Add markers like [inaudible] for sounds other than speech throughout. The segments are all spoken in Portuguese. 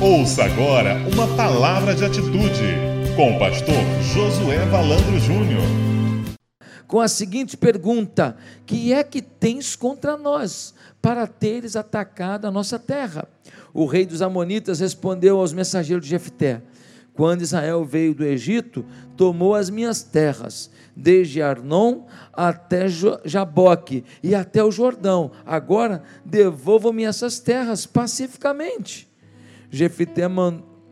Ouça agora uma palavra de atitude com o pastor Josué Valandro Júnior. Com a seguinte pergunta: Que é que tens contra nós para teres atacado a nossa terra? O rei dos Amonitas respondeu aos mensageiros de Jefté: Quando Israel veio do Egito, tomou as minhas terras, desde Arnon até Jaboque e até o Jordão. Agora devolvam-me essas terras pacificamente. Jefité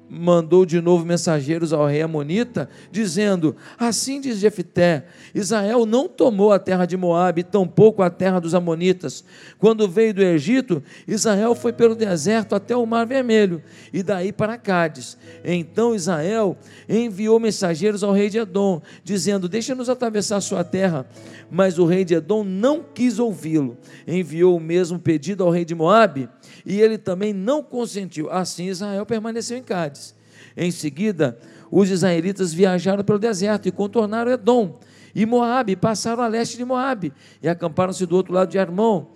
mandou de novo mensageiros ao rei Amonita, dizendo: Assim diz Jefité: Israel não tomou a terra de Moabe, tampouco a terra dos Amonitas. Quando veio do Egito, Israel foi pelo deserto até o Mar Vermelho, e daí para Cádiz. Então Israel enviou mensageiros ao rei de Edom, dizendo: Deixa-nos atravessar sua terra. Mas o rei de Edom não quis ouvi-lo. Enviou o mesmo pedido ao rei de Moabe, e ele também não consentiu. Assim Israel permaneceu em Cádiz. Em seguida, os israelitas viajaram pelo deserto e contornaram Edom e Moabe, passaram a leste de Moabe e acamparam-se do outro lado de Armão.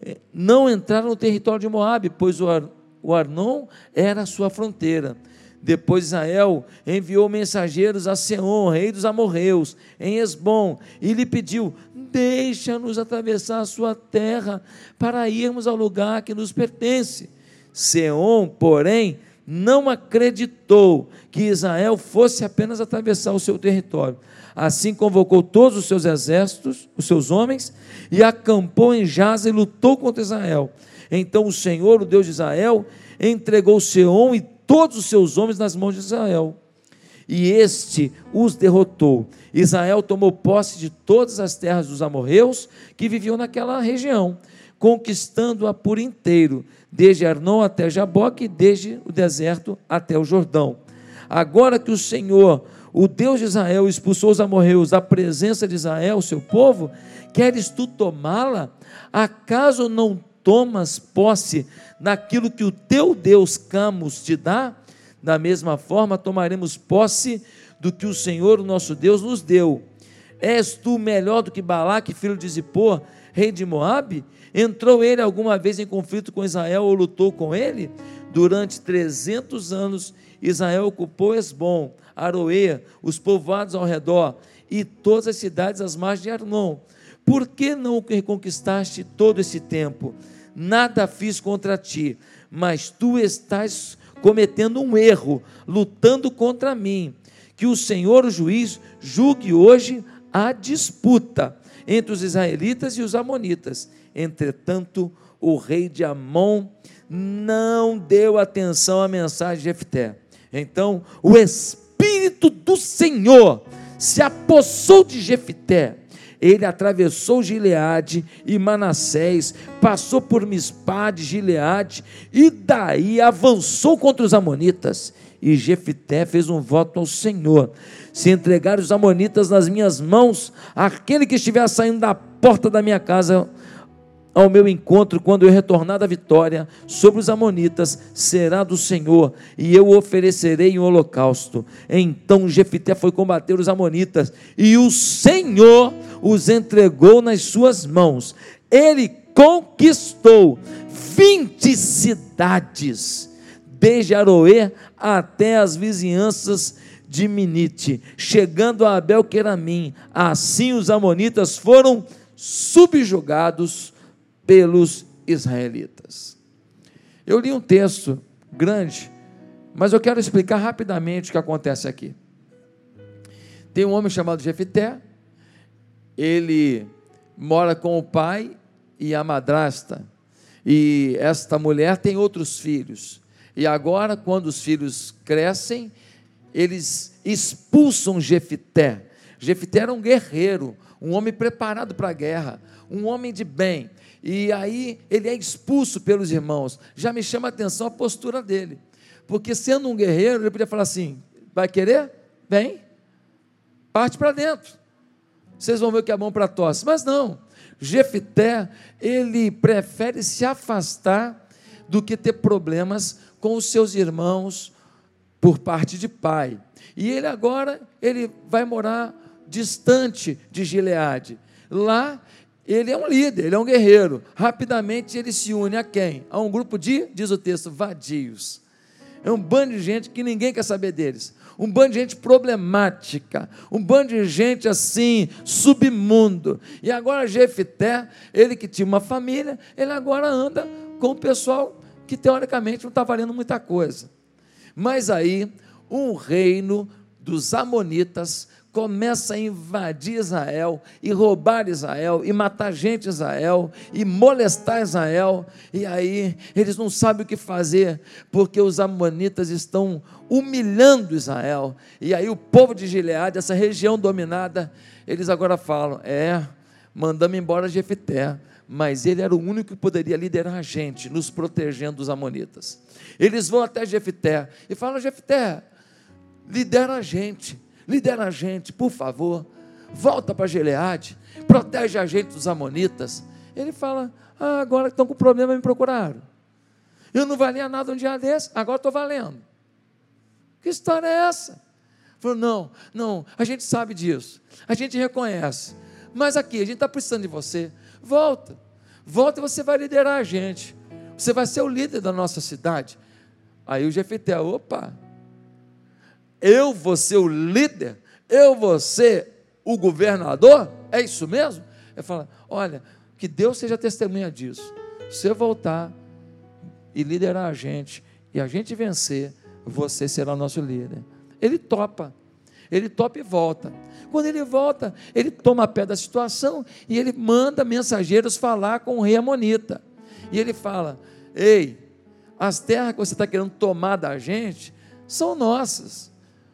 Eh, não entraram no território de Moabe, pois o, Ar, o Arnon era a sua fronteira. Depois Israel enviou mensageiros a Seom, rei dos amorreus, em Esbom, e lhe pediu: Deixa-nos atravessar a sua terra para irmos ao lugar que nos pertence. Seom, porém, não acreditou que Israel fosse apenas atravessar o seu território. Assim convocou todos os seus exércitos, os seus homens, e acampou em Jaza e lutou contra Israel. Então o Senhor, o Deus de Israel, entregou Seom e todos os seus homens nas mãos de Israel. E este os derrotou. Israel tomou posse de todas as terras dos amorreus que viviam naquela região, conquistando-a por inteiro, desde Arnon até Jaboque, desde o deserto até o Jordão. Agora que o Senhor, o Deus de Israel, expulsou os amorreus da presença de Israel, seu povo, queres tu tomá-la? Acaso não tomas posse naquilo que o teu Deus Camus te dá, da mesma forma tomaremos posse do que o Senhor, o nosso Deus, nos deu. És tu melhor do que Balaque, filho de Zippor, rei de Moabe? Entrou ele alguma vez em conflito com Israel ou lutou com ele? Durante 300 anos, Israel ocupou Esbom, Aroê, os povoados ao redor e todas as cidades às margens de Arnon. Por que não reconquistaste todo esse tempo? Nada fiz contra ti, mas tu estás cometendo um erro, lutando contra mim. Que o Senhor, o juiz, julgue hoje a disputa entre os israelitas e os amonitas. Entretanto, o rei de Amon não deu atenção à mensagem de Jefté. Então, o espírito do Senhor se apossou de Jefté ele atravessou Gileade e Manassés, passou por Mispade, Gileade, e daí avançou contra os Amonitas. E Jefité fez um voto ao Senhor: se entregar os Amonitas nas minhas mãos, aquele que estiver saindo da porta da minha casa, ao meu encontro quando eu retornar da vitória sobre os Amonitas será do Senhor, e eu oferecerei um holocausto. Então Jefité foi combater os Amonitas, e o Senhor os entregou nas suas mãos. Ele conquistou 20 cidades, desde Aroê até as vizinhanças de Minite, chegando a Abel Queramim. Assim os amonitas foram subjugados pelos israelitas. Eu li um texto grande, mas eu quero explicar rapidamente o que acontece aqui. Tem um homem chamado Jefité, ele mora com o pai e a madrasta, e esta mulher tem outros filhos. E agora, quando os filhos crescem, eles expulsam Jefité. Jefité era um guerreiro, um homem preparado para a guerra, um homem de bem. E aí ele é expulso pelos irmãos. Já me chama a atenção a postura dele. Porque sendo um guerreiro, ele podia falar assim: vai querer? Vem, parte para dentro. Vocês vão ver que é bom para tosse. Mas não. Jefité, ele prefere se afastar do que ter problemas com os seus irmãos por parte de pai. E ele agora, ele vai morar distante de Gileade. Lá ele é um líder, ele é um guerreiro. Rapidamente ele se une a quem? A um grupo de, diz o texto, vadios. É um bando de gente que ninguém quer saber deles. Um bando de gente problemática, um bando de gente assim, submundo. E agora Jefité, ele que tinha uma família, ele agora anda com o pessoal que teoricamente não está valendo muita coisa. Mas aí, um reino dos Amonitas começa a invadir Israel e roubar Israel e matar gente Israel e molestar Israel e aí eles não sabem o que fazer porque os amonitas estão humilhando Israel e aí o povo de Gileade, essa região dominada, eles agora falam, é, mandamos embora Jefité, mas ele era o único que poderia liderar a gente, nos protegendo dos amonitas. Eles vão até Jefité e falam, Jefité, lidera a gente lidera a gente, por favor, volta para Gileade, protege a gente dos amonitas. Ele fala: ah, agora que estão com problema, me procuraram. Eu não valia nada um dia desse, agora estou valendo. Que história é essa? Falou: não, não, a gente sabe disso, a gente reconhece, mas aqui, a gente está precisando de você. Volta, volta e você vai liderar a gente. Você vai ser o líder da nossa cidade. Aí o Jefité, opa, eu vou ser o líder, eu vou ser o governador, é isso mesmo? Ele fala: olha, que Deus seja testemunha disso. Se eu voltar e liderar a gente, e a gente vencer, você será nosso líder. Ele topa, ele topa e volta. Quando ele volta, ele toma pé da situação e ele manda mensageiros falar com o rei Amonita. E ele fala: Ei, as terras que você está querendo tomar da gente são nossas.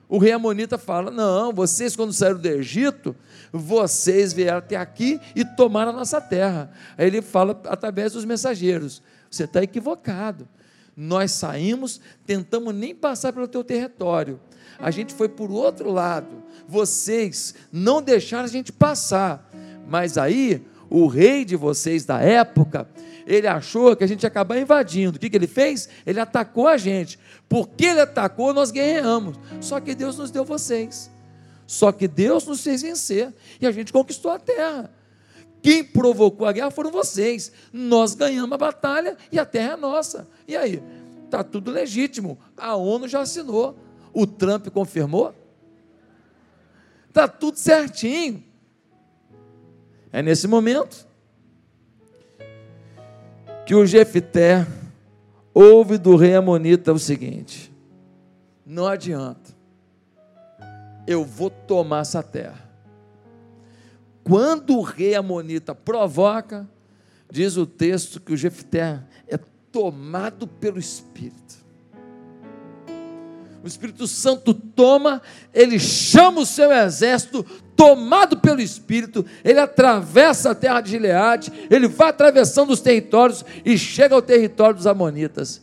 O rei Amonita fala: Não, vocês, quando saíram do Egito, vocês vieram até aqui e tomaram a nossa terra. Aí ele fala através dos mensageiros: Você está equivocado. Nós saímos, tentamos nem passar pelo teu território. A gente foi por outro lado. Vocês não deixaram a gente passar. Mas aí, o rei de vocês da época, ele achou que a gente ia acabar invadindo. O que, que ele fez? Ele atacou a gente. Porque ele atacou, nós guerreamos. Só que Deus nos deu vocês. Só que Deus nos fez vencer. E a gente conquistou a terra. Quem provocou a guerra foram vocês. Nós ganhamos a batalha e a terra é nossa. E aí? Está tudo legítimo. A ONU já assinou. O Trump confirmou. Está tudo certinho. É nesse momento que o Jefté ouve do rei Amonita o seguinte: não adianta, eu vou tomar essa terra. Quando o rei Amonita provoca, diz o texto que o Jefté é tomado pelo Espírito. O Espírito Santo toma, ele chama o seu exército, tomado pelo Espírito, ele atravessa a terra de Gileade, ele vai atravessando os territórios e chega ao território dos Amonitas.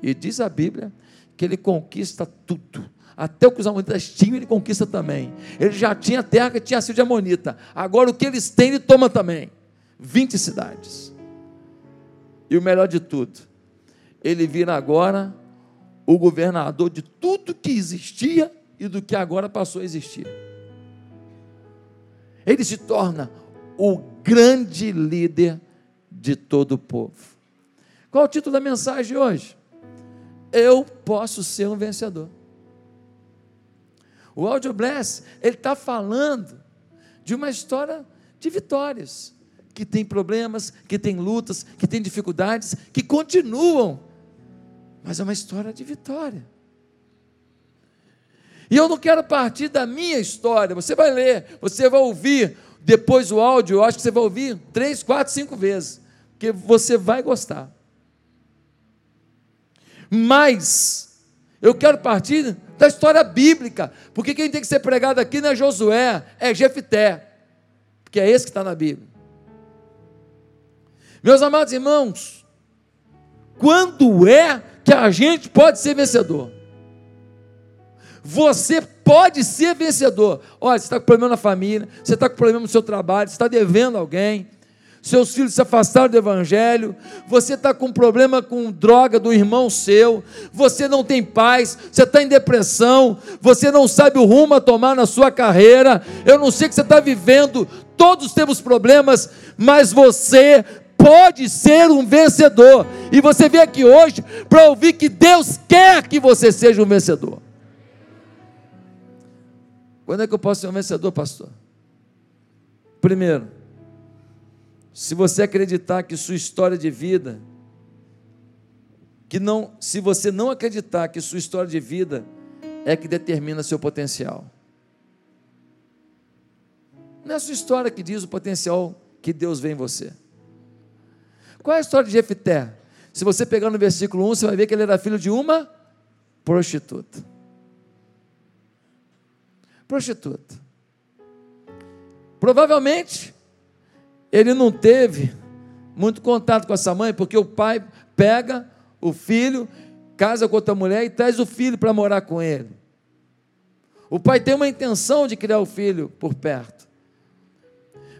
E diz a Bíblia que ele conquista tudo. Até o que os amonitas tinham, ele conquista também. Ele já tinha terra que tinha sido de amonita. Agora o que eles têm, ele toma também. 20 cidades. E o melhor de tudo, ele vira agora o governador de tudo que existia e do que agora passou a existir ele se torna o grande líder de todo o povo. Qual o título da mensagem hoje? Eu posso ser um vencedor. O Audio Bless, ele está falando de uma história de vitórias, que tem problemas, que tem lutas, que tem dificuldades, que continuam, mas é uma história de vitória. E eu não quero partir da minha história. Você vai ler, você vai ouvir depois o áudio. Eu acho que você vai ouvir três, quatro, cinco vezes, porque você vai gostar. Mas eu quero partir da história bíblica, porque quem tem que ser pregado aqui não é Josué, é Jefité, porque é esse que está na Bíblia. Meus amados irmãos, quando é que a gente pode ser vencedor? Você pode ser vencedor. Olha, você está com problema na família, você está com problema no seu trabalho, você está devendo alguém, seus filhos se afastaram do Evangelho, você está com problema com droga do irmão seu, você não tem paz, você está em depressão, você não sabe o rumo a tomar na sua carreira, eu não sei o que você está vivendo, todos temos problemas, mas você pode ser um vencedor. E você veio aqui hoje para ouvir que Deus quer que você seja um vencedor. Quando é que eu posso ser um vencedor, pastor? Primeiro, se você acreditar que sua história de vida, que não, se você não acreditar que sua história de vida é que determina seu potencial. Não é a sua história que diz o potencial que Deus vê em você. Qual é a história de Jefté? Se você pegar no versículo 1, você vai ver que ele era filho de uma prostituta prostituta. Provavelmente, ele não teve muito contato com essa mãe, porque o pai pega o filho, casa com outra mulher e traz o filho para morar com ele. O pai tem uma intenção de criar o filho por perto.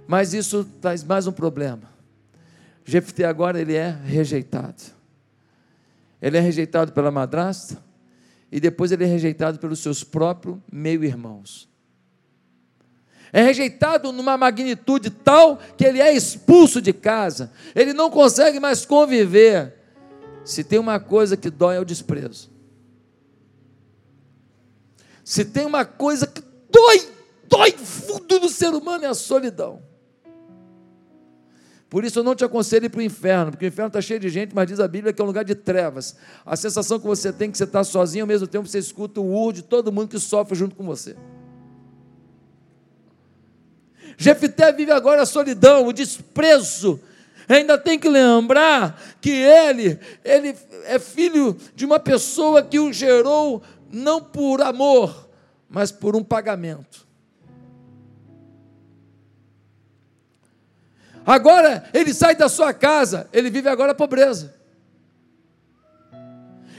Mas isso traz mais um problema. Jefté agora ele é rejeitado. Ele é rejeitado pela madrasta, e depois ele é rejeitado pelos seus próprios meio-irmãos. É rejeitado numa magnitude tal que ele é expulso de casa, ele não consegue mais conviver. Se tem uma coisa que dói é o desprezo. Se tem uma coisa que dói, dói fundo no ser humano é a solidão. Por isso eu não te aconselho para o inferno, porque o inferno está cheio de gente, mas diz a Bíblia que é um lugar de trevas. A sensação que você tem que você está sozinho, ao mesmo tempo você escuta o urro de todo mundo que sofre junto com você. Jefité vive agora a solidão, o desprezo. Ainda tem que lembrar que ele, ele é filho de uma pessoa que o gerou não por amor, mas por um pagamento. Agora ele sai da sua casa, ele vive agora a pobreza.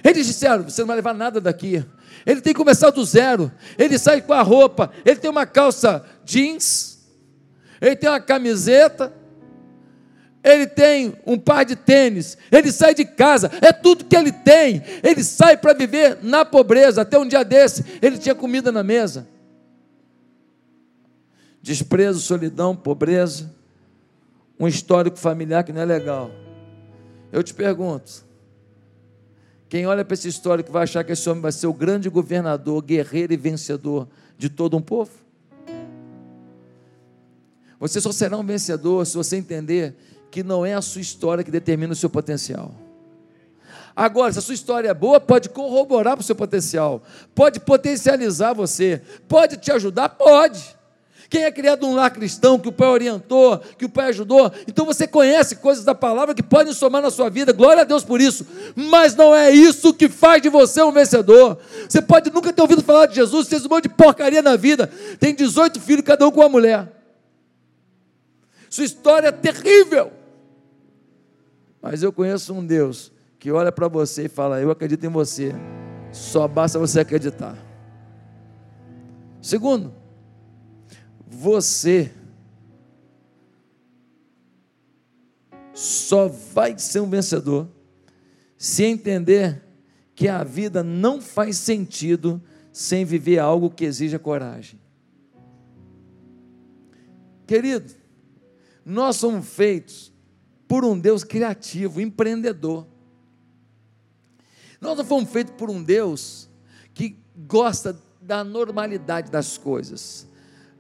Eles disseram: você não vai levar nada daqui. Ele tem que começar do zero. Ele sai com a roupa, ele tem uma calça jeans, ele tem uma camiseta, ele tem um par de tênis, ele sai de casa, é tudo que ele tem. Ele sai para viver na pobreza. Até um dia desse, ele tinha comida na mesa. Desprezo, solidão, pobreza um histórico familiar que não é legal. Eu te pergunto: quem olha para esse histórico vai achar que esse homem vai ser o grande governador, guerreiro e vencedor de todo um povo? Você só será um vencedor se você entender que não é a sua história que determina o seu potencial. Agora, se a sua história é boa, pode corroborar para o seu potencial, pode potencializar você, pode te ajudar, pode. Quem é criado num lar cristão, que o pai orientou, que o pai ajudou, então você conhece coisas da palavra que podem somar na sua vida, glória a Deus por isso, mas não é isso que faz de você um vencedor. Você pode nunca ter ouvido falar de Jesus, fez um monte de porcaria na vida, tem 18 filhos, cada um com uma mulher. Sua história é terrível. Mas eu conheço um Deus que olha para você e fala: Eu acredito em você, só basta você acreditar. Segundo, você só vai ser um vencedor se entender que a vida não faz sentido sem viver algo que exija coragem. Querido, nós somos feitos por um Deus criativo, empreendedor. Nós não fomos feitos por um Deus que gosta da normalidade das coisas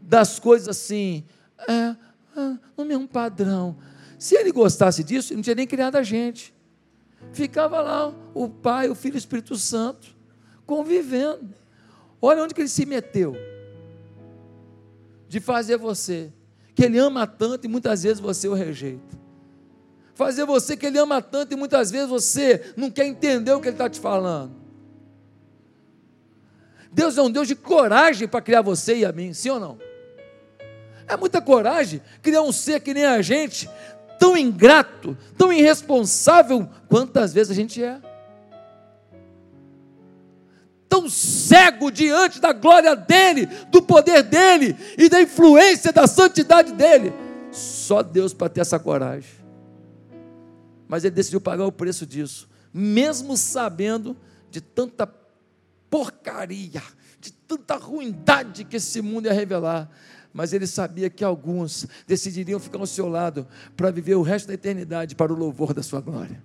das coisas assim, é, é, no mesmo padrão. Se ele gostasse disso, ele não tinha nem criado a gente. Ficava lá o Pai, o Filho e o Espírito Santo, convivendo. Olha onde que ele se meteu. De fazer você, que ele ama tanto e muitas vezes você o rejeita. Fazer você que ele ama tanto e muitas vezes você não quer entender o que ele está te falando. Deus é um Deus de coragem para criar você e a mim, sim ou não? É muita coragem criar um ser que nem a gente, tão ingrato, tão irresponsável, quantas vezes a gente é. Tão cego diante da glória dele, do poder dele e da influência da santidade dele. Só Deus para ter essa coragem. Mas ele decidiu pagar o preço disso, mesmo sabendo de tanta porcaria, de tanta ruindade que esse mundo ia revelar mas ele sabia que alguns decidiriam ficar ao seu lado para viver o resto da eternidade para o louvor da sua glória.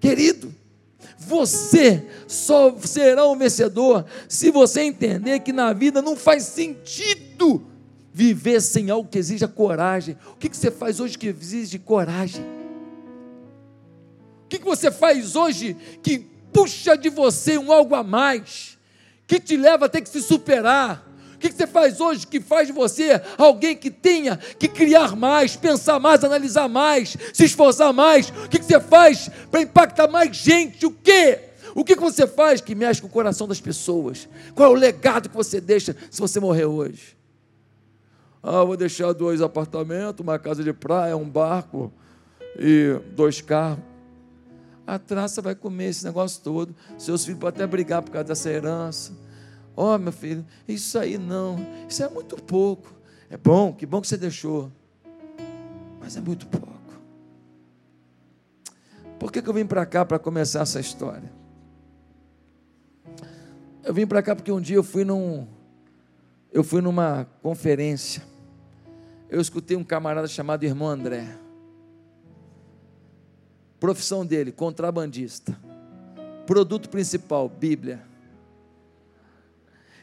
Querido, você só será um vencedor se você entender que na vida não faz sentido viver sem algo que exija coragem. O que você faz hoje que exige coragem? O que você faz hoje que puxa de você um algo a mais, que te leva a ter que se superar? O que você faz hoje que faz de você alguém que tenha que criar mais, pensar mais, analisar mais, se esforçar mais? O que você faz para impactar mais gente? O quê? O que você faz que mexe com o coração das pessoas? Qual é o legado que você deixa se você morrer hoje? Ah, vou deixar dois apartamentos, uma casa de praia, um barco e dois carros. A traça vai comer esse negócio todo. Seus filhos podem até brigar por causa dessa herança Ó, oh, meu filho, isso aí não, isso é muito pouco. É bom, que bom que você deixou, mas é muito pouco. Por que, que eu vim para cá para começar essa história? Eu vim para cá porque um dia eu fui num, eu fui numa conferência. Eu escutei um camarada chamado Irmão André. Profissão dele, contrabandista. Produto principal, Bíblia.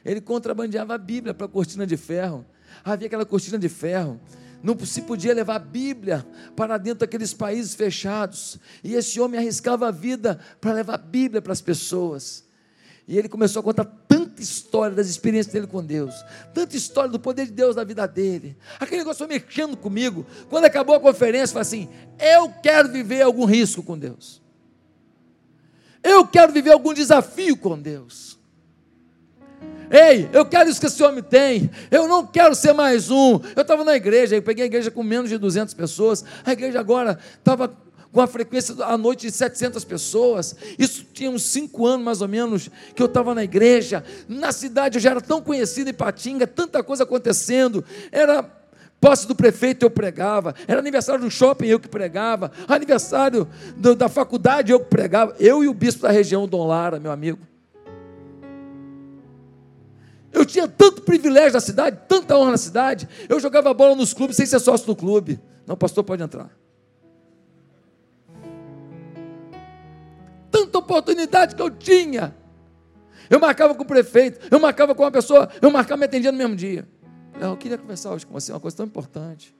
Ele contrabandeava a Bíblia para a cortina de ferro. Havia aquela cortina de ferro. Não se podia levar a Bíblia para dentro daqueles países fechados. E esse homem arriscava a vida para levar a Bíblia para as pessoas. E ele começou a contar tanta história das experiências dele com Deus, tanta história do poder de Deus na vida dele. Aquele negócio foi mexendo comigo. Quando acabou a conferência, falei assim: eu quero viver algum risco com Deus. Eu quero viver algum desafio com Deus. Ei, eu quero isso que esse homem tem. Eu não quero ser mais um. Eu estava na igreja, eu peguei a igreja com menos de 200 pessoas. A igreja agora estava com a frequência à noite de 700 pessoas. Isso tinha uns cinco anos mais ou menos que eu estava na igreja. Na cidade eu já era tão conhecido em Patinga, tanta coisa acontecendo. Era posse do prefeito eu pregava, era aniversário do shopping eu que pregava, aniversário do, da faculdade eu que pregava. Eu e o bispo da região, Dom Lara, meu amigo. Eu tinha tanto privilégio na cidade, tanta honra na cidade. Eu jogava bola nos clubes sem ser sócio do clube. Não, pastor, pode entrar. Tanta oportunidade que eu tinha. Eu marcava com o prefeito, eu marcava com uma pessoa, eu marcava me atendia no mesmo dia. Eu queria conversar hoje com você, uma coisa tão importante.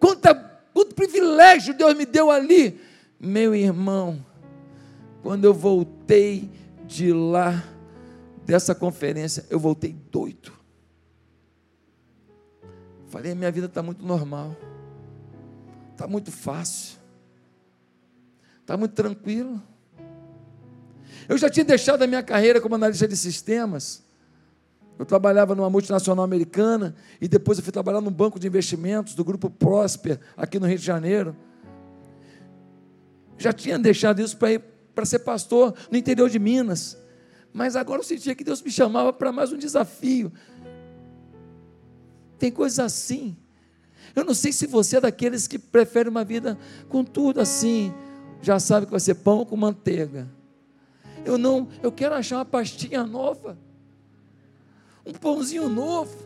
Quanta, quanto privilégio Deus me deu ali, meu irmão. Quando eu voltei de lá, dessa conferência, eu voltei doido. Falei, minha vida está muito normal, está muito fácil, está muito tranquilo. Eu já tinha deixado a minha carreira como analista de sistemas. Eu trabalhava numa multinacional americana e depois eu fui trabalhar num banco de investimentos do grupo Prosper, aqui no Rio de Janeiro. Já tinha deixado isso para ir para ser pastor no interior de Minas. Mas agora eu sentia que Deus me chamava para mais um desafio. Tem coisas assim. Eu não sei se você é daqueles que prefere uma vida com tudo assim. Já sabe que vai ser pão com manteiga. Eu não, eu quero achar uma pastinha nova. Um pãozinho novo.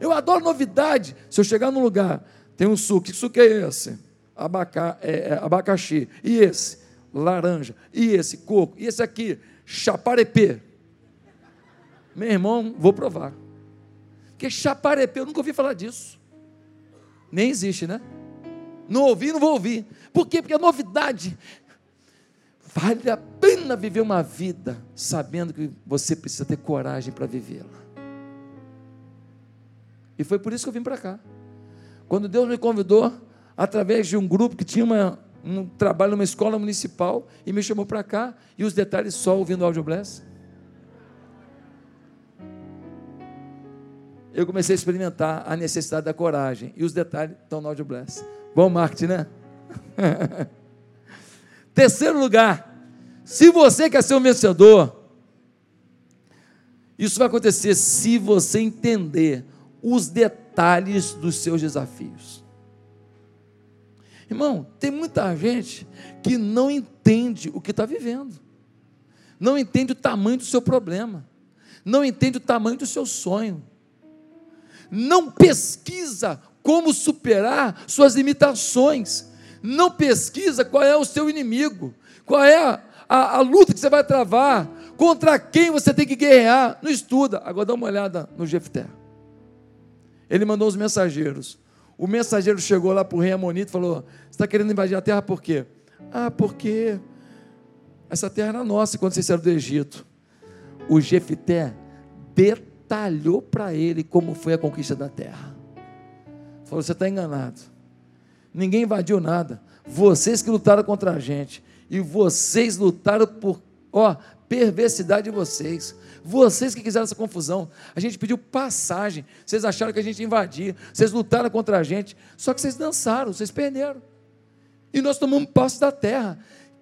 Eu adoro novidade. Se eu chegar num lugar, tem um suco. Que suco é esse? Abaca, é, é, abacaxi. E esse? Laranja. E esse? Coco. E esse aqui? chaparepê. Meu irmão, vou provar. Porque chaparepê, eu nunca ouvi falar disso. Nem existe, né? Não ouvi, não vou ouvir. Por quê? Porque a novidade. Vale a pena viver uma vida sabendo que você precisa ter coragem para vivê-la. E foi por isso que eu vim para cá. Quando Deus me convidou, através de um grupo que tinha uma, um trabalho numa escola municipal e me chamou para cá e os detalhes só ouvindo o Audio Bless. Eu comecei a experimentar a necessidade da coragem e os detalhes estão no Audio Bless. Bom marketing, né? [laughs] Terceiro lugar, se você quer ser um vencedor, isso vai acontecer se você entender os detalhes dos seus desafios. Irmão, tem muita gente que não entende o que está vivendo, não entende o tamanho do seu problema, não entende o tamanho do seu sonho, não pesquisa como superar suas limitações, não pesquisa qual é o seu inimigo, qual é a, a, a luta que você vai travar, contra quem você tem que guerrear, não estuda. Agora dá uma olhada no Jefté. Ele mandou os mensageiros. O mensageiro chegou lá para o rei Amonito e falou: Você está querendo invadir a terra por quê? Ah, porque essa terra era nossa quando vocês saíram do Egito. O Jefté detalhou para ele como foi a conquista da terra. Falou: Você está enganado. Ninguém invadiu nada. Vocês que lutaram contra a gente. E vocês lutaram por, ó, perversidade de vocês. Vocês que quiseram essa confusão. A gente pediu passagem. Vocês acharam que a gente ia invadir. Vocês lutaram contra a gente. Só que vocês dançaram, vocês perderam. E nós tomamos posse da terra.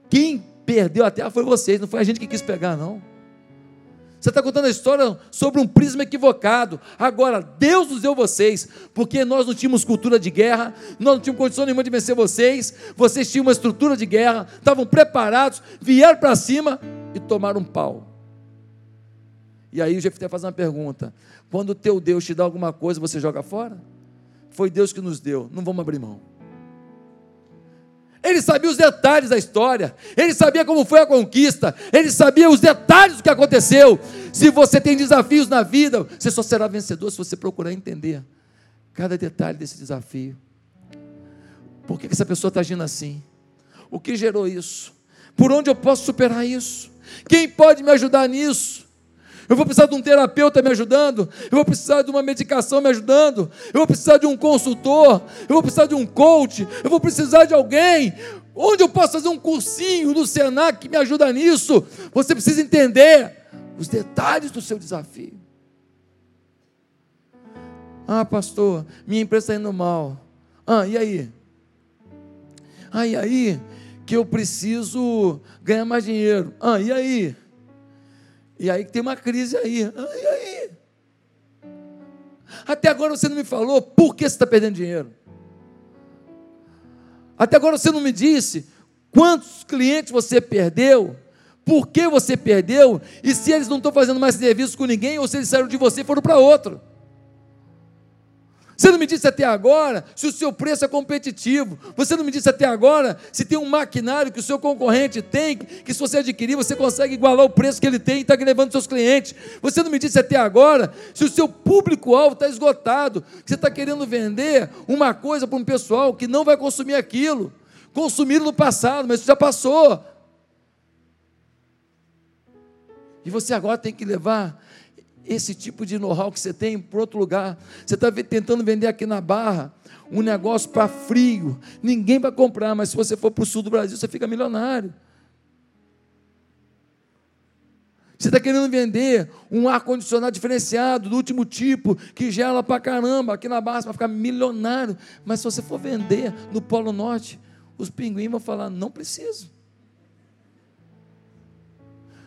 Quem perdeu a terra foi vocês, não foi a gente que quis pegar, não. Você está contando a história sobre um prisma equivocado. Agora, Deus nos deu vocês, porque nós não tínhamos cultura de guerra, nós não tínhamos condição nenhuma de vencer vocês, vocês tinham uma estrutura de guerra, estavam preparados, vieram para cima e tomaram um pau. E aí o Jefté faz uma pergunta: quando o teu Deus te dá alguma coisa, você joga fora? Foi Deus que nos deu, não vamos abrir mão. Ele sabia os detalhes da história, ele sabia como foi a conquista, ele sabia os detalhes do que aconteceu. Se você tem desafios na vida, você só será vencedor se você procurar entender cada detalhe desse desafio. Por que essa pessoa está agindo assim? O que gerou isso? Por onde eu posso superar isso? Quem pode me ajudar nisso? Eu vou precisar de um terapeuta me ajudando, eu vou precisar de uma medicação me ajudando, eu vou precisar de um consultor, eu vou precisar de um coach, eu vou precisar de alguém. Onde eu posso fazer um cursinho no Senac que me ajuda nisso? Você precisa entender os detalhes do seu desafio. Ah, pastor, minha empresa está indo mal. Ah, e aí? Ah, e aí? Que eu preciso ganhar mais dinheiro. Ah, e aí? E aí tem uma crise aí. E aí? Até agora você não me falou por que você está perdendo dinheiro. Até agora você não me disse quantos clientes você perdeu, por que você perdeu, e se eles não estão fazendo mais serviço com ninguém, ou se eles saíram de você e foram para outro. Você não me disse até agora se o seu preço é competitivo. Você não me disse até agora se tem um maquinário que o seu concorrente tem, que se você adquirir, você consegue igualar o preço que ele tem e está levando seus clientes. Você não me disse até agora se o seu público-alvo está esgotado, que você está querendo vender uma coisa para um pessoal que não vai consumir aquilo. Consumiram no passado, mas isso já passou. E você agora tem que levar esse tipo de know-how que você tem para outro lugar. Você está tentando vender aqui na Barra um negócio para frio. Ninguém vai comprar, mas se você for para o sul do Brasil, você fica milionário. Você está querendo vender um ar-condicionado diferenciado, do último tipo, que gela para caramba, aqui na Barra, para ficar milionário. Mas se você for vender no Polo Norte, os pinguins vão falar: não preciso.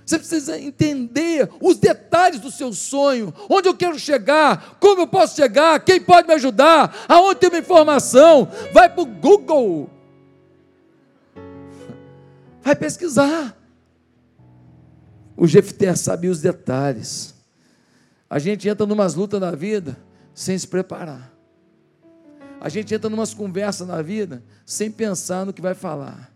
Você precisa entender os detalhes do seu sonho, onde eu quero chegar, como eu posso chegar, quem pode me ajudar, aonde tem uma informação. Vai para o Google. Vai pesquisar. O Jefté sabia os detalhes. A gente entra numas lutas na vida sem se preparar. A gente entra numas conversas na vida sem pensar no que vai falar.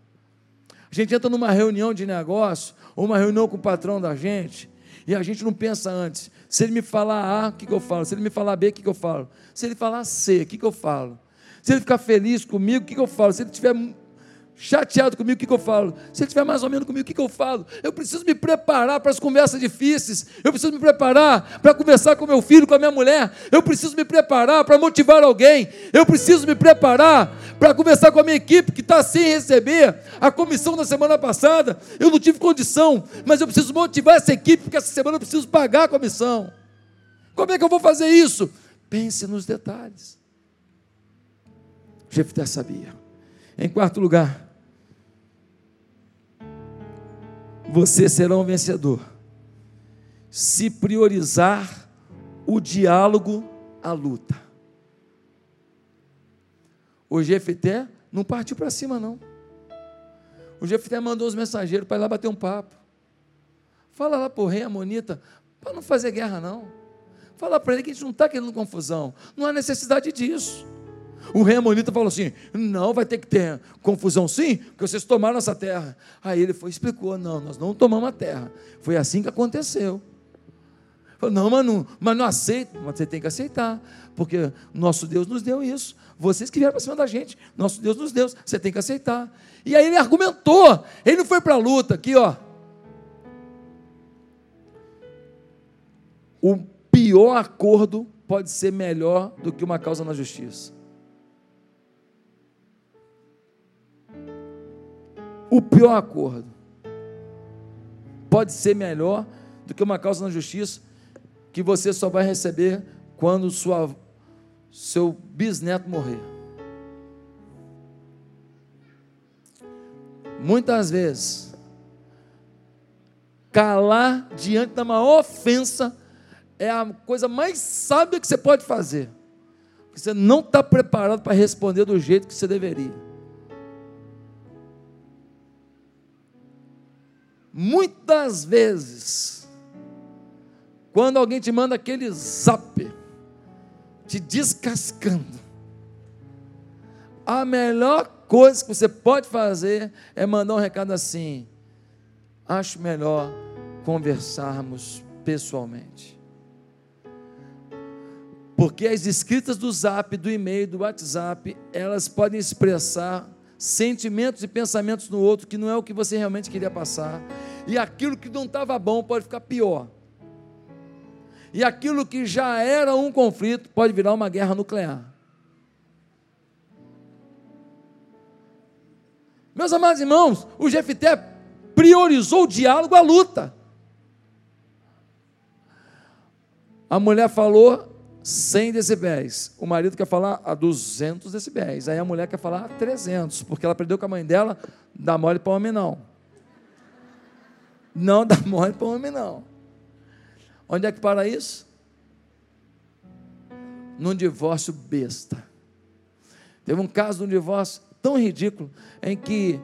A gente entra numa reunião de negócio uma reunião com o patrão da gente, e a gente não pensa antes. Se ele me falar A, o que, que eu falo? Se ele me falar B, o que, que eu falo? Se ele falar C, o que, que eu falo? Se ele ficar feliz comigo, o que, que eu falo? Se ele estiver chateado comigo, o que, que eu falo? Se ele estiver mais ou menos comigo, o que, que eu falo? Eu preciso me preparar para as conversas difíceis. Eu preciso me preparar para conversar com meu filho, com a minha mulher. Eu preciso me preparar para motivar alguém. Eu preciso me preparar para conversar com a minha equipe que está sem receber a comissão da semana passada. Eu não tive condição, mas eu preciso motivar essa equipe, porque essa semana eu preciso pagar a comissão. Como é que eu vou fazer isso? Pense nos detalhes. Jefté sabia. Em quarto lugar, você será um vencedor. Se priorizar o diálogo à luta. O Jefté não partiu para cima, não. O Jefté mandou os mensageiros para ir lá bater um papo. Fala lá para o rei Amonita, para não fazer guerra, não. Fala para ele que a gente não está querendo confusão. Não há necessidade disso. O rei Amonita falou assim: não, vai ter que ter confusão sim, porque vocês tomaram nossa terra. Aí ele foi explicou: não, nós não tomamos a terra. Foi assim que aconteceu. Falou, não, mas não, mas não aceito. Mas você tem que aceitar, porque nosso Deus nos deu isso. Vocês que vieram para cima da gente, nosso Deus nos deu, você tem que aceitar. E aí ele argumentou, ele não foi para a luta, aqui ó. O pior acordo pode ser melhor do que uma causa na justiça. O pior acordo pode ser melhor do que uma causa na justiça que você só vai receber quando sua, seu bisneto morrer. Muitas vezes, calar diante da maior ofensa é a coisa mais sábia que você pode fazer. Porque você não está preparado para responder do jeito que você deveria. Muitas vezes, quando alguém te manda aquele zap, te descascando, a melhor coisa que você pode fazer é mandar um recado assim: acho melhor conversarmos pessoalmente. Porque as escritas do zap, do e-mail, do WhatsApp, elas podem expressar sentimentos e pensamentos no outro que não é o que você realmente queria passar. E aquilo que não estava bom pode ficar pior. E aquilo que já era um conflito pode virar uma guerra nuclear. Meus amados irmãos, o Jefté priorizou o diálogo à luta. A mulher falou, 100 decibéis. O marido quer falar a 200 decibéis. Aí a mulher quer falar a 300, porque ela aprendeu com a mãe dela, dá mole para homem não. Não dá mole para homem não. Onde é que para isso? Num divórcio besta. Teve um caso de um divórcio tão ridículo em que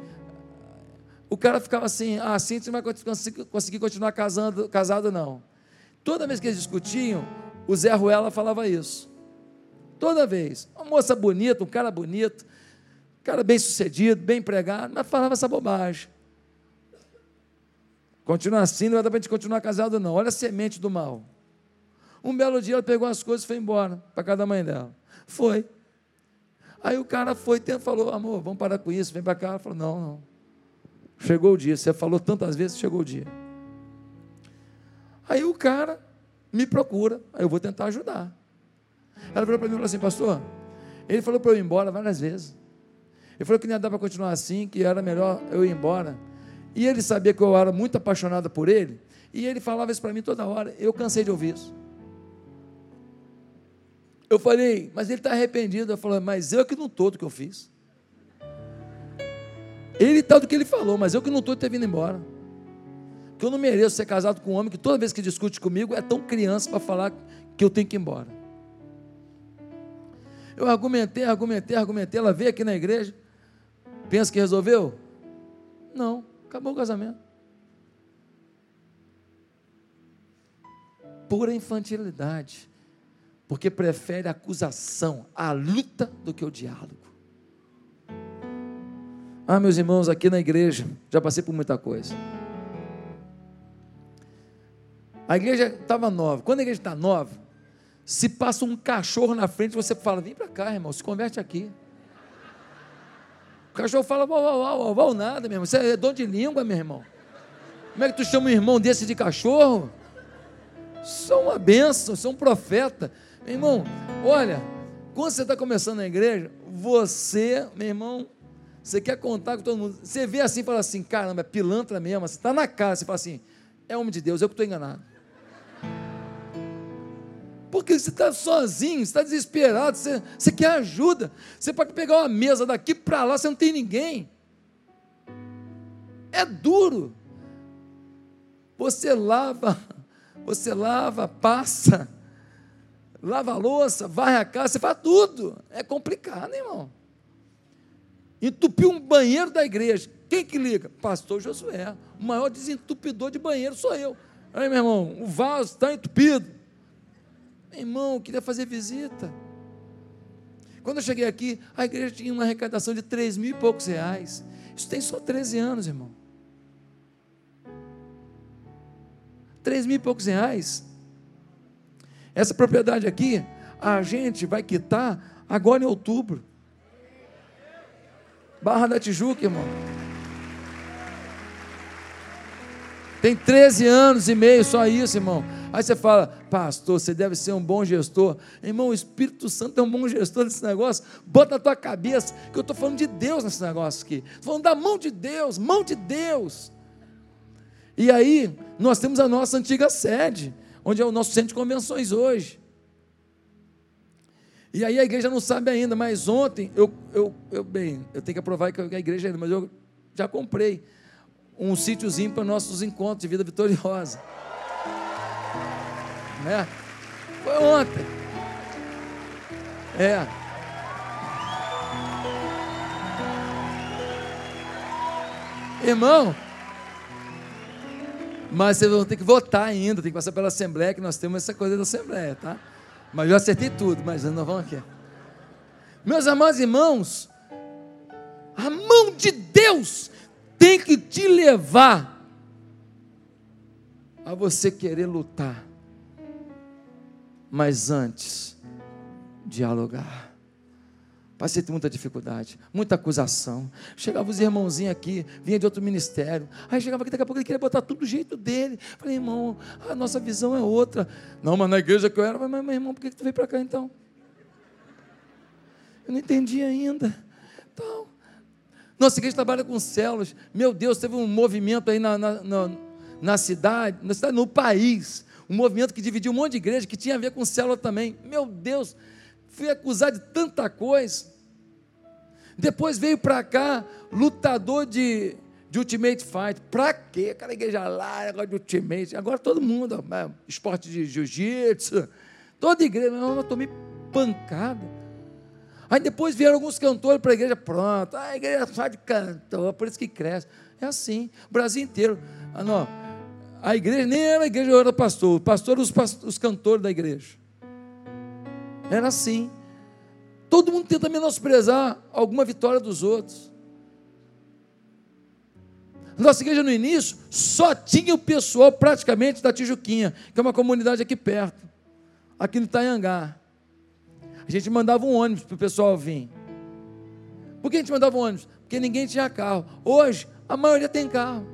o cara ficava assim, ah, assim você não vai conseguir continuar casando, casado não. Toda vez que eles discutiam, o Zé Ruela falava isso. Toda vez. Uma moça bonita, um cara bonito, um cara bem sucedido, bem empregado, mas falava essa bobagem. Continua assim, não vai dar para a gente continuar casado, não. Olha a semente do mal. Um belo dia ela pegou as coisas e foi embora para casa da mãe dela. Foi. Aí o cara foi falou: amor, vamos parar com isso, vem para cá. Ela falou: não, não. Chegou o dia. Você falou tantas vezes, chegou o dia. Aí o cara me procura, aí eu vou tentar ajudar. Ela falou para mim e falou assim, pastor, ele falou para eu ir embora várias vezes. Ele falou que não ia dar para continuar assim, que era melhor eu ir embora. E ele sabia que eu era muito apaixonada por ele, e ele falava isso para mim toda hora. Eu cansei de ouvir isso. Eu falei, mas ele está arrependido. Eu falei, mas eu que não estou do que eu fiz. Ele está do que ele falou, mas eu que não estou de ter vindo embora que eu não mereço ser casado com um homem que toda vez que discute comigo é tão criança para falar que eu tenho que ir embora. Eu argumentei, argumentei, argumentei. Ela veio aqui na igreja. Pensa que resolveu? Não, acabou o casamento. Pura infantilidade. Porque prefere a acusação, a luta, do que o diálogo. Ah, meus irmãos, aqui na igreja, já passei por muita coisa. A igreja estava nova. Quando a igreja está nova, se passa um cachorro na frente, você fala: vem para cá, irmão, se converte aqui. O cachorro fala: uau, uau, uau, uau, nada, meu irmão. Você é dom de língua, meu irmão. Como é que tu chama um irmão desse de cachorro? Sou uma benção, sou um profeta. Meu irmão, olha, quando você está começando na igreja, você, meu irmão, você quer contar com todo mundo. Você vê assim e fala assim: caramba, é pilantra mesmo. Você está na cara, você fala assim: é homem de Deus, eu que estou enganado. Porque você está sozinho, você está desesperado, você, você quer ajuda. Você pode pegar uma mesa daqui para lá, você não tem ninguém. É duro. Você lava, [laughs] você lava, passa, [laughs] lava a louça, varre a casa, você faz tudo. É complicado, irmão. Entupiu um banheiro da igreja. Quem que liga? Pastor Josué. O maior desentupidor de banheiro sou eu. Aí, meu irmão, o vaso está entupido. Meu irmão, queria fazer visita. Quando eu cheguei aqui, a igreja tinha uma arrecadação de 3 mil e poucos reais. Isso tem só 13 anos, irmão. 3 mil e poucos reais. Essa propriedade aqui, a gente vai quitar agora em outubro. Barra da Tijuca, irmão. Tem 13 anos e meio, só isso, irmão. Aí você fala, pastor, você deve ser um bom gestor. Irmão, o Espírito Santo é um bom gestor desse negócio. Bota na tua cabeça que eu estou falando de Deus nesse negócio aqui. Estou falando da mão de Deus, mão de Deus. E aí, nós temos a nossa antiga sede, onde é o nosso centro de convenções hoje. E aí a igreja não sabe ainda, mas ontem, eu, eu, eu bem, eu tenho que aprovar que a igreja ainda, mas eu já comprei um sítiozinho para nossos encontros de vida vitoriosa. Né? Foi ontem. É. Irmão, mas vocês vão ter que votar ainda, tem que passar pela Assembleia, que nós temos essa coisa da Assembleia, tá? Mas eu acertei tudo, mas nós vamos aqui. Meus amados irmãos, a mão de Deus tem que te levar a você querer lutar. Mas antes, dialogar. Passei por muita dificuldade, muita acusação. Chegava os irmãozinhos aqui, vinha de outro ministério. Aí chegava aqui, daqui a pouco ele queria botar tudo do jeito dele. Falei, irmão, a nossa visão é outra. Não, mas na igreja que eu era, mas meu irmão, por que tu veio para cá então? Eu não entendi ainda. Então, nossa igreja trabalha com células. Meu Deus, teve um movimento aí na, na, na, na cidade, na cidade, no país. Um movimento que dividiu um monte de igreja que tinha a ver com célula também. Meu Deus, fui acusado de tanta coisa. Depois veio para cá, lutador de, de Ultimate Fight. Para quê? Aquela igreja lá, negócio de Ultimate. Agora todo mundo, é, esporte de jiu-jitsu. Toda igreja, eu tomei pancada. Aí depois vieram alguns cantores para a igreja, pronto, a igreja só de cantor, por isso que cresce. É assim, o Brasil inteiro. Ah, não, a igreja nem era a igreja, era pastor, pastor os, os cantores da igreja. Era assim. Todo mundo tenta menosprezar alguma vitória dos outros. Nossa igreja no início só tinha o pessoal praticamente da Tijuquinha, que é uma comunidade aqui perto, aqui no Itanhangá. A gente mandava um ônibus para o pessoal vir. Por que a gente mandava um ônibus? Porque ninguém tinha carro. Hoje, a maioria tem carro.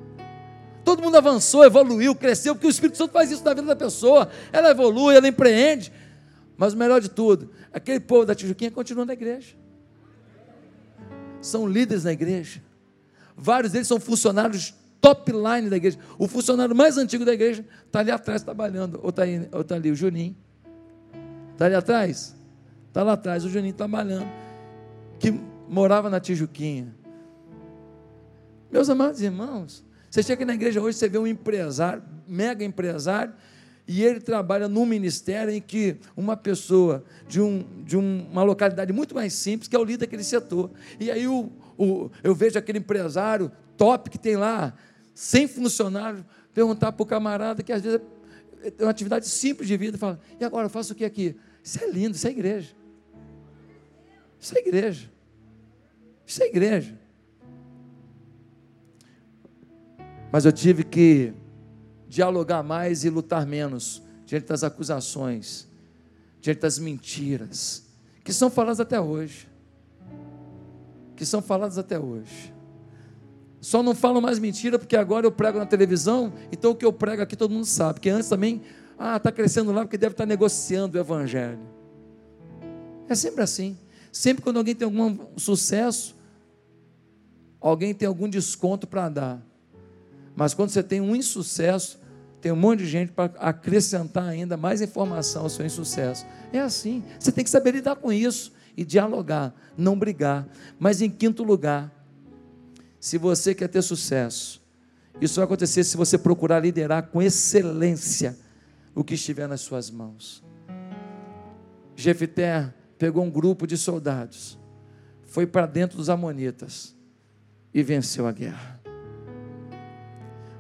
Todo mundo avançou, evoluiu, cresceu, porque o Espírito Santo faz isso na vida da pessoa. Ela evolui, ela empreende. Mas o melhor de tudo, aquele povo da Tijuquinha continua na igreja. São líderes na igreja. Vários deles são funcionários top line da igreja. O funcionário mais antigo da igreja está ali atrás trabalhando. Ou está tá ali o Juninho. Está ali atrás? Está lá atrás o Juninho trabalhando. Que morava na Tijuquinha. Meus amados irmãos, você chega na igreja hoje, você vê um empresário, mega empresário, e ele trabalha num ministério em que uma pessoa de, um, de uma localidade muito mais simples, que é o líder daquele setor. E aí o, o, eu vejo aquele empresário top que tem lá, sem funcionário, perguntar para o camarada que às vezes é uma atividade simples de vida, fala, e agora eu faço o que aqui? Isso é lindo, isso é igreja. Isso é igreja. Isso é igreja. Mas eu tive que dialogar mais e lutar menos diante das acusações, diante das mentiras, que são faladas até hoje. Que são faladas até hoje. Só não falo mais mentira porque agora eu prego na televisão, então o que eu prego aqui todo mundo sabe. Porque antes também, ah, está crescendo lá porque deve estar tá negociando o evangelho. É sempre assim. Sempre quando alguém tem algum sucesso, alguém tem algum desconto para dar. Mas quando você tem um insucesso, tem um monte de gente para acrescentar ainda mais informação ao seu insucesso. É assim. Você tem que saber lidar com isso e dialogar, não brigar. Mas em quinto lugar, se você quer ter sucesso, isso vai acontecer se você procurar liderar com excelência o que estiver nas suas mãos. Jefité pegou um grupo de soldados, foi para dentro dos amonitas e venceu a guerra.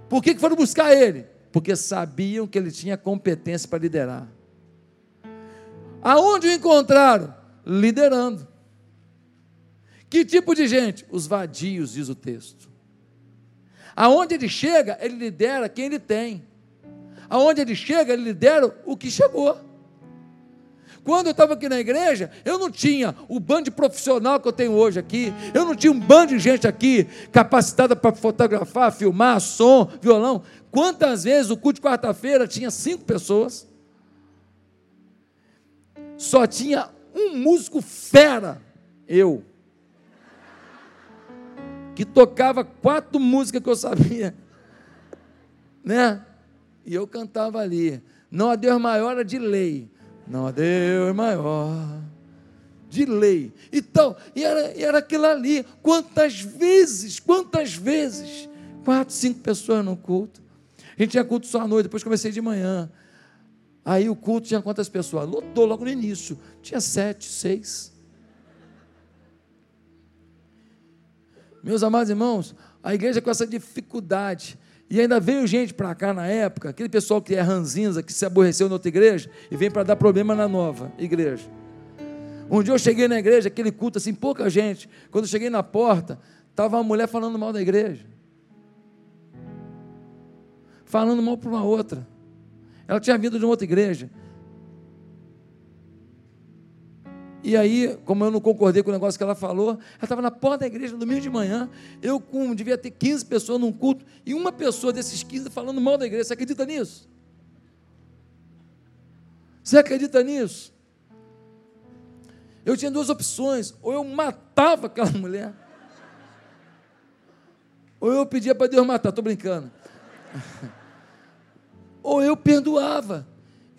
Por que, foram buscar ele? porque sabiam que ele tinha competência para liderar. Aonde o encontraram? Liderando. Que tipo de gente? Os vadios, diz o texto. Aonde ele chega, ele lidera quem ele tem. Aonde ele chega, ele lidera o que chegou. Quando eu estava aqui na igreja, eu não tinha o bando profissional que eu tenho hoje aqui, eu não tinha um bando de gente aqui capacitada para fotografar, filmar, som, violão. Quantas vezes o culto de quarta-feira tinha cinco pessoas? Só tinha um músico fera, eu, que tocava quatro músicas que eu sabia, né? E eu cantava ali. Não há Deus maior de lei. Não há Deus maior de lei. Então, e era, e era aquilo ali. Quantas vezes, quantas vezes? Quatro, cinco pessoas no culto. A gente tinha culto só à noite, depois comecei de manhã. Aí o culto tinha quantas pessoas? Lotou logo no início. Tinha sete, seis. Meus amados irmãos, a igreja com essa dificuldade e ainda veio gente para cá na época, aquele pessoal que é ranzinza, que se aborreceu na outra igreja e vem para dar problema na nova igreja. Um dia eu cheguei na igreja, aquele culto assim, pouca gente. Quando eu cheguei na porta, estava uma mulher falando mal da igreja. Falando mal para uma outra. Ela tinha vindo de uma outra igreja. E aí, como eu não concordei com o negócio que ela falou, ela estava na porta da igreja no domingo de manhã. Eu com, devia ter 15 pessoas num culto, e uma pessoa desses 15 falando mal da igreja. Você acredita nisso? Você acredita nisso? Eu tinha duas opções: ou eu matava aquela [laughs] mulher, ou eu pedia para Deus matar. Estou brincando. [laughs] ou eu perdoava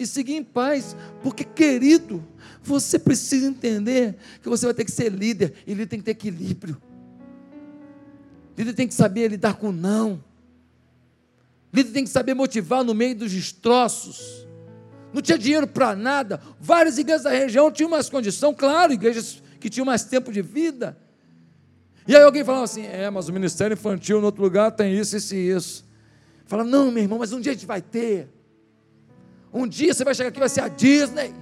e seguia em paz, porque, querido, você precisa entender que você vai ter que ser líder, e líder tem que ter equilíbrio. Líder tem que saber lidar com não. Líder tem que saber motivar no meio dos destroços. Não tinha dinheiro para nada. Várias igrejas da região tinham mais condição, claro, igrejas que tinham mais tempo de vida. E aí alguém falava assim: é, mas o ministério infantil no outro lugar tem isso, isso e isso. Fala, não, meu irmão, mas um dia a gente vai ter. Um dia você vai chegar aqui e vai ser a Disney.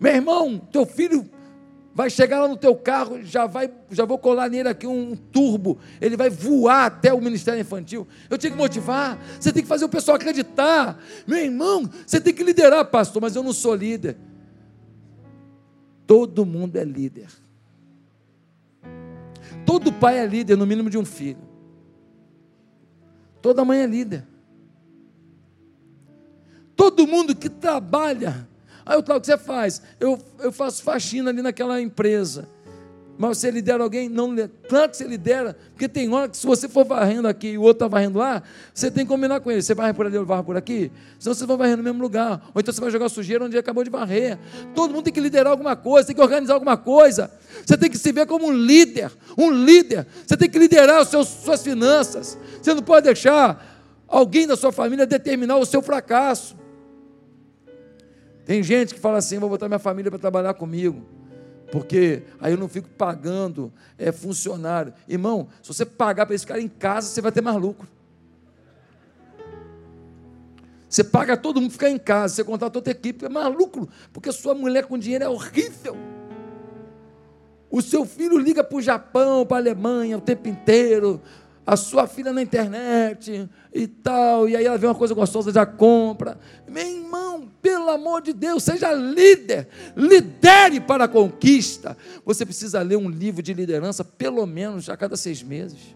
Meu irmão, teu filho vai chegar lá no teu carro, já vai, já vou colar nele aqui um turbo, ele vai voar até o Ministério Infantil. Eu tenho que motivar, você tem que fazer o pessoal acreditar. Meu irmão, você tem que liderar, pastor, mas eu não sou líder. Todo mundo é líder. Todo pai é líder, no mínimo de um filho. Toda mãe é líder. Todo mundo que trabalha Aí o tal que você faz? Eu, eu faço faxina ali naquela empresa. Mas você lidera alguém? Não, claro que você lidera, porque tem hora que se você for varrendo aqui e o outro está varrendo lá, você tem que combinar com ele. Você varre por ali, eu varro por aqui, senão vocês vão varrer no mesmo lugar. Ou então você vai jogar sujeira onde ele acabou de varrer. Todo mundo tem que liderar alguma coisa, tem que organizar alguma coisa. Você tem que se ver como um líder, um líder. Você tem que liderar seus, suas finanças. Você não pode deixar alguém da sua família determinar o seu fracasso. Tem gente que fala assim: vou botar minha família para trabalhar comigo, porque aí eu não fico pagando é, funcionário. Irmão, se você pagar para eles ficarem em casa, você vai ter mais lucro. Você paga todo mundo ficar em casa, você contrata outra equipe, é mais lucro, porque sua mulher com dinheiro é horrível. O seu filho liga para o Japão, para a Alemanha o tempo inteiro, a sua filha na internet e tal, e aí ela vê uma coisa gostosa, já compra. Meu irmão, pelo amor de Deus, seja líder, lidere para a conquista. Você precisa ler um livro de liderança pelo menos a cada seis meses.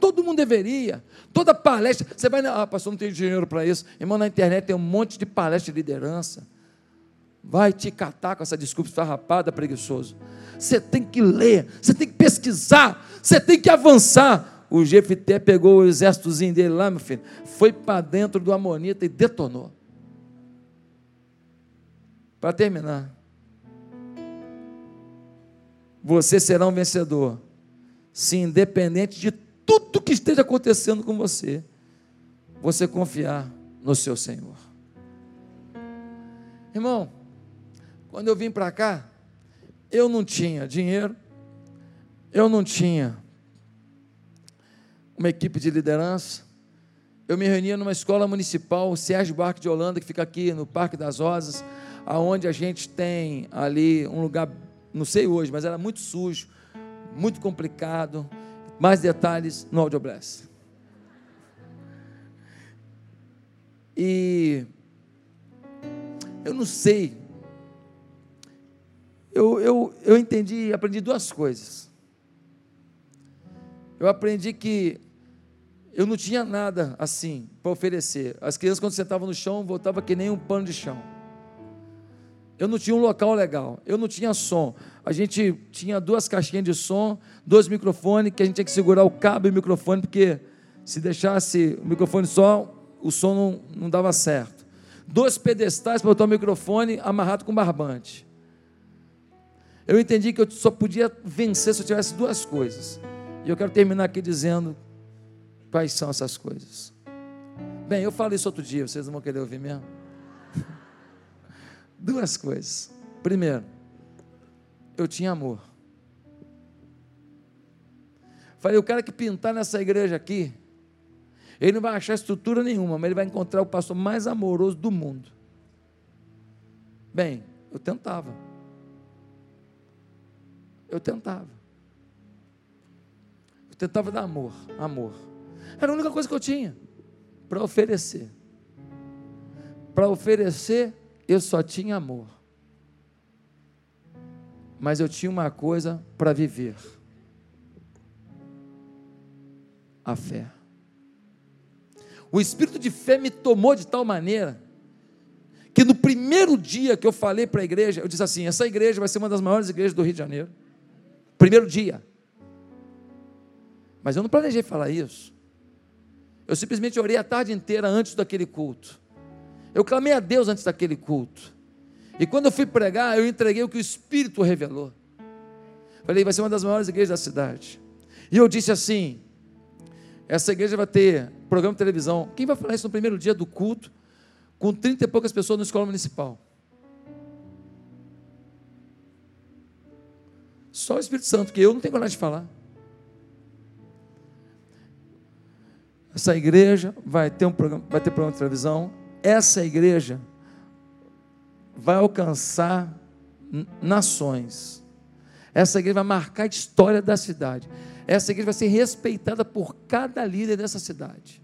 Todo mundo deveria. Toda palestra. Você vai. Ah, pastor, não tem dinheiro para isso. Irmão, na internet tem um monte de palestra de liderança. Vai te catar com essa desculpa esfarrapada, preguiçoso. Você tem que ler, você tem que pesquisar, você tem que avançar. O Jefité pegou o exércitozinho dele lá, meu filho, foi para dentro do Amonita e detonou. Para terminar, você será um vencedor, se independente de tudo que esteja acontecendo com você, você confiar no seu Senhor. Irmão, quando eu vim para cá, eu não tinha dinheiro, eu não tinha uma equipe de liderança. Eu me reunia numa escola municipal, o Sérgio Barque de Holanda, que fica aqui no Parque das Rosas, aonde a gente tem ali um lugar, não sei hoje, mas era muito sujo, muito complicado. Mais detalhes no Audio Bless. E eu não sei. Eu, eu, eu entendi, aprendi duas coisas. Eu aprendi que eu não tinha nada assim para oferecer. As crianças, quando sentavam no chão, voltavam que nem um pano de chão. Eu não tinha um local legal, eu não tinha som. A gente tinha duas caixinhas de som, dois microfones, que a gente tinha que segurar o cabo e o microfone, porque se deixasse o microfone só, o som não, não dava certo. Dois pedestais para botar o microfone amarrado com barbante. Eu entendi que eu só podia vencer se eu tivesse duas coisas. E eu quero terminar aqui dizendo quais são essas coisas. Bem, eu falei isso outro dia, vocês não vão querer ouvir mesmo? [laughs] Duas coisas. Primeiro, eu tinha amor. Falei, o cara que pintar nessa igreja aqui, ele não vai achar estrutura nenhuma, mas ele vai encontrar o pastor mais amoroso do mundo. Bem, eu tentava. Eu tentava. Eu tentava dar amor, amor. Era a única coisa que eu tinha para oferecer. Para oferecer, eu só tinha amor. Mas eu tinha uma coisa para viver: a fé. O espírito de fé me tomou de tal maneira que no primeiro dia que eu falei para a igreja, eu disse assim: essa igreja vai ser uma das maiores igrejas do Rio de Janeiro. Primeiro dia. Mas eu não planejei falar isso. Eu simplesmente orei a tarde inteira antes daquele culto. Eu clamei a Deus antes daquele culto. E quando eu fui pregar, eu entreguei o que o Espírito revelou. Falei, vai ser uma das maiores igrejas da cidade. E eu disse assim: essa igreja vai ter programa de televisão. Quem vai falar isso no primeiro dia do culto, com trinta e poucas pessoas na escola municipal? Só o Espírito Santo, que eu não tenho coragem de falar. Essa igreja vai ter um programa, vai ter programa de televisão. Essa igreja vai alcançar nações. Essa igreja vai marcar a história da cidade. Essa igreja vai ser respeitada por cada líder dessa cidade.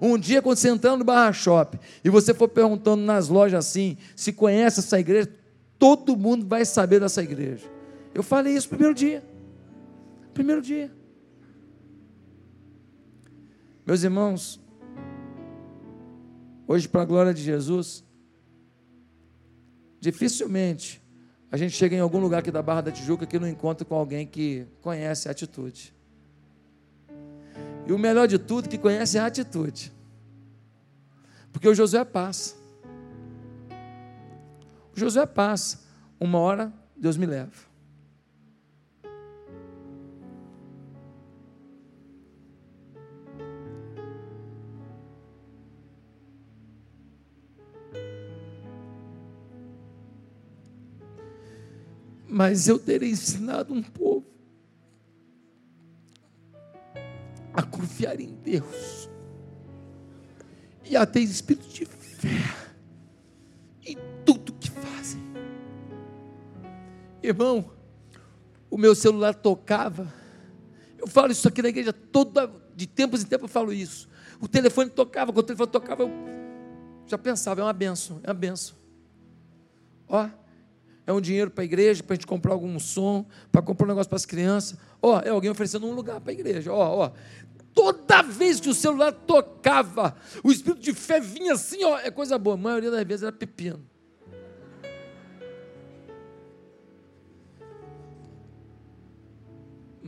Um dia, quando você entrar no Barra Shop e você for perguntando nas lojas assim, se conhece essa igreja, todo mundo vai saber dessa igreja. Eu falei isso no primeiro dia. Primeiro dia. Meus irmãos, hoje, para a glória de Jesus, dificilmente a gente chega em algum lugar aqui da Barra da Tijuca que não encontra com alguém que conhece a atitude. E o melhor de tudo, que conhece a atitude. Porque o Josué passa. Josué passa. Uma hora, Deus me leva. mas eu terei ensinado um povo a confiar em Deus e a ter espírito de fé Irmão, o meu celular tocava. Eu falo isso aqui na igreja toda, de tempos em tempos eu falo isso. O telefone tocava, quando o telefone tocava, eu já pensava, é uma benção, é uma benção. Ó, é um dinheiro para a igreja, para a gente comprar algum som, para comprar um negócio para as crianças. Ó, é alguém oferecendo um lugar para a igreja. Ó, ó. Toda vez que o celular tocava, o espírito de fé vinha assim, ó, é coisa boa. A maioria das vezes era pepino.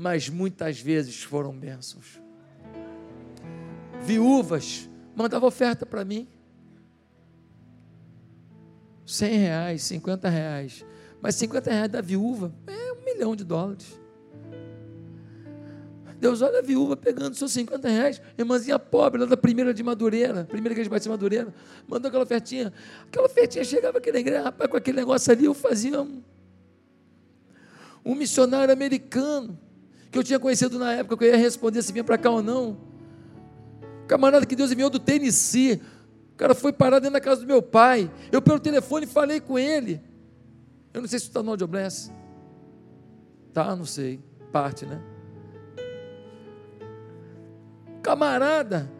Mas muitas vezes foram bênçãos. Viúvas mandavam oferta para mim. 100 reais, 50 reais. Mas 50 reais da viúva é um milhão de dólares. Deus olha a viúva pegando seus 50 reais, irmãzinha pobre, lá da primeira de Madureira, primeira igreja de Madureira, mandou aquela ofertinha. Aquela ofertinha chegava aqui na igreja, rapaz, com aquele negócio ali, eu fazia um, um missionário americano que eu tinha conhecido na época, que eu ia responder se vinha para cá ou não. Camarada que Deus enviou do Tennessee. O cara foi parar dentro da casa do meu pai. Eu, pelo telefone, falei com ele. Eu não sei se está no Audiobless. Tá, não sei. Parte, né? Camarada,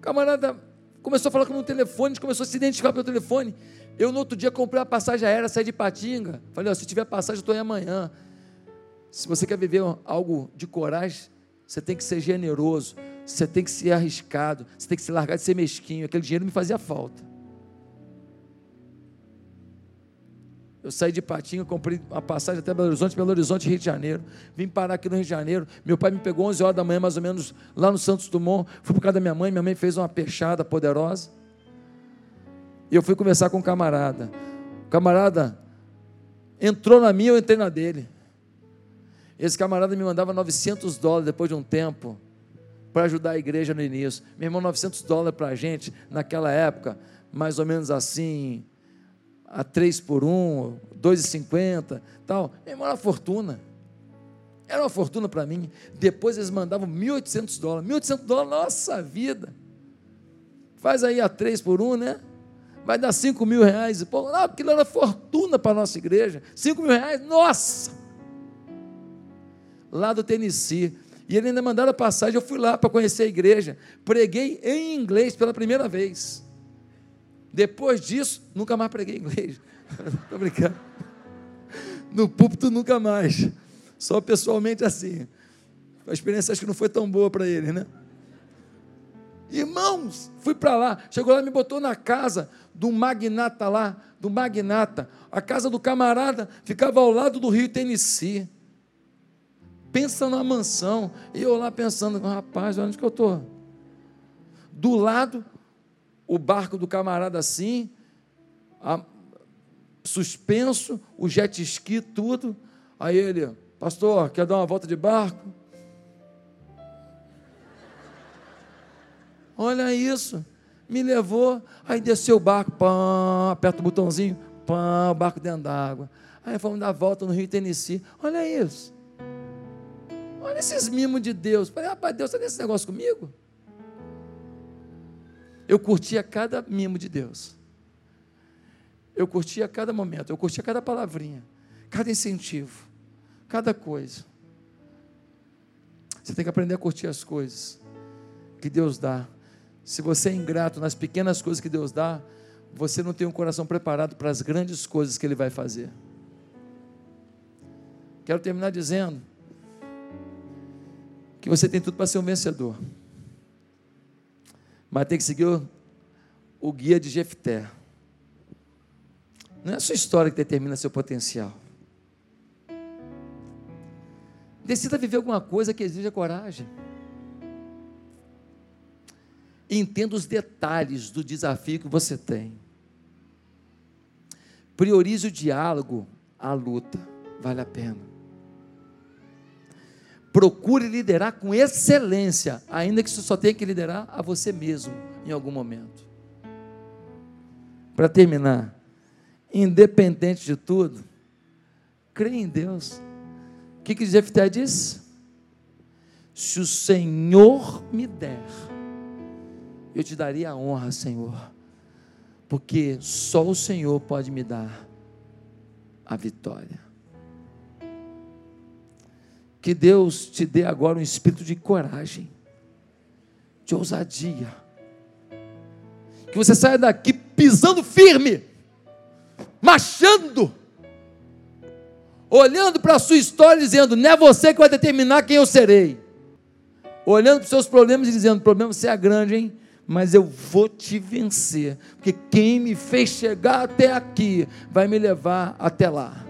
camarada começou a falar com o telefone, começou a se identificar pelo telefone. Eu, no outro dia, comprei a passagem aérea, saí de Patinga. Falei, ó, se tiver passagem, eu estou aí amanhã. Se você quer viver algo de coragem, você tem que ser generoso, você tem que ser arriscado, você tem que se largar de ser mesquinho. Aquele dinheiro me fazia falta. Eu saí de Patinga, comprei a passagem até Belo Horizonte, Belo Horizonte, Rio de Janeiro. Vim parar aqui no Rio de Janeiro. Meu pai me pegou 11 horas da manhã, mais ou menos, lá no Santos Dumont. Fui por causa da minha mãe. Minha mãe fez uma peixada poderosa. E eu fui conversar com um camarada. O camarada entrou na minha, eu entrei na dele. Esse camarada me mandava 900 dólares depois de um tempo para ajudar a igreja no início. Meu irmão, 900 dólares para a gente naquela época, mais ou menos assim, a 3 por 1, 2,50, tal. Meu irmão, era uma fortuna. Era uma fortuna para mim. Depois eles mandavam 1.800 dólares. 1.800 dólares, nossa vida. Faz aí a 3 por 1, né? Vai dar 5 mil reais. Pô, não, aquilo era fortuna para a nossa igreja. 5 mil reais, nossa! Lá do Tennessee. E ele ainda mandaram a passagem. Eu fui lá para conhecer a igreja. Preguei em inglês pela primeira vez. Depois disso, nunca mais preguei inglês. [laughs] Estou brincando. No púlpito, nunca mais. Só pessoalmente assim. A experiência acho que não foi tão boa para ele, né? Irmãos, fui para lá. Chegou lá, me botou na casa do magnata lá, do magnata. A casa do camarada ficava ao lado do rio Tennessee. Pensa numa mansão. E eu lá pensando, rapaz, onde que eu estou? Do lado o barco do camarada assim, a, suspenso, o jet ski, tudo. Aí ele, pastor, quer dar uma volta de barco? Olha isso, me levou, aí desceu o barco, pã, aperta o botãozinho, pã, o barco dentro d'água. Aí fomos dar volta no Rio Tennessee. Olha isso. Olha esses mimos de Deus. Falei, rapaz, Deus está nesse negócio comigo? Eu curtia cada mimo de Deus. Eu curtia cada momento, eu curtia cada palavrinha, cada incentivo, cada coisa. Você tem que aprender a curtir as coisas que Deus dá. Se você é ingrato nas pequenas coisas que Deus dá, você não tem um coração preparado para as grandes coisas que Ele vai fazer. Quero terminar dizendo que você tem tudo para ser um vencedor. Mas tem que seguir o, o guia de Jefté. Não é a sua história que determina seu potencial. Decida viver alguma coisa que exija coragem. Entenda os detalhes do desafio que você tem. Priorize o diálogo, a luta, vale a pena. Procure liderar com excelência, ainda que você só tenha que liderar a você mesmo em algum momento. Para terminar, independente de tudo, crê em Deus. O que, que Jefté disse? Se o Senhor me der, eu te daria a honra, Senhor, porque só o Senhor pode me dar a vitória. Que Deus te dê agora um espírito de coragem, de ousadia. Que você saia daqui pisando firme, marchando, olhando para a sua história e dizendo: não é você que vai determinar quem eu serei. Olhando para os seus problemas e dizendo: o problema você é grande, hein? Mas eu vou te vencer, porque quem me fez chegar até aqui vai me levar até lá.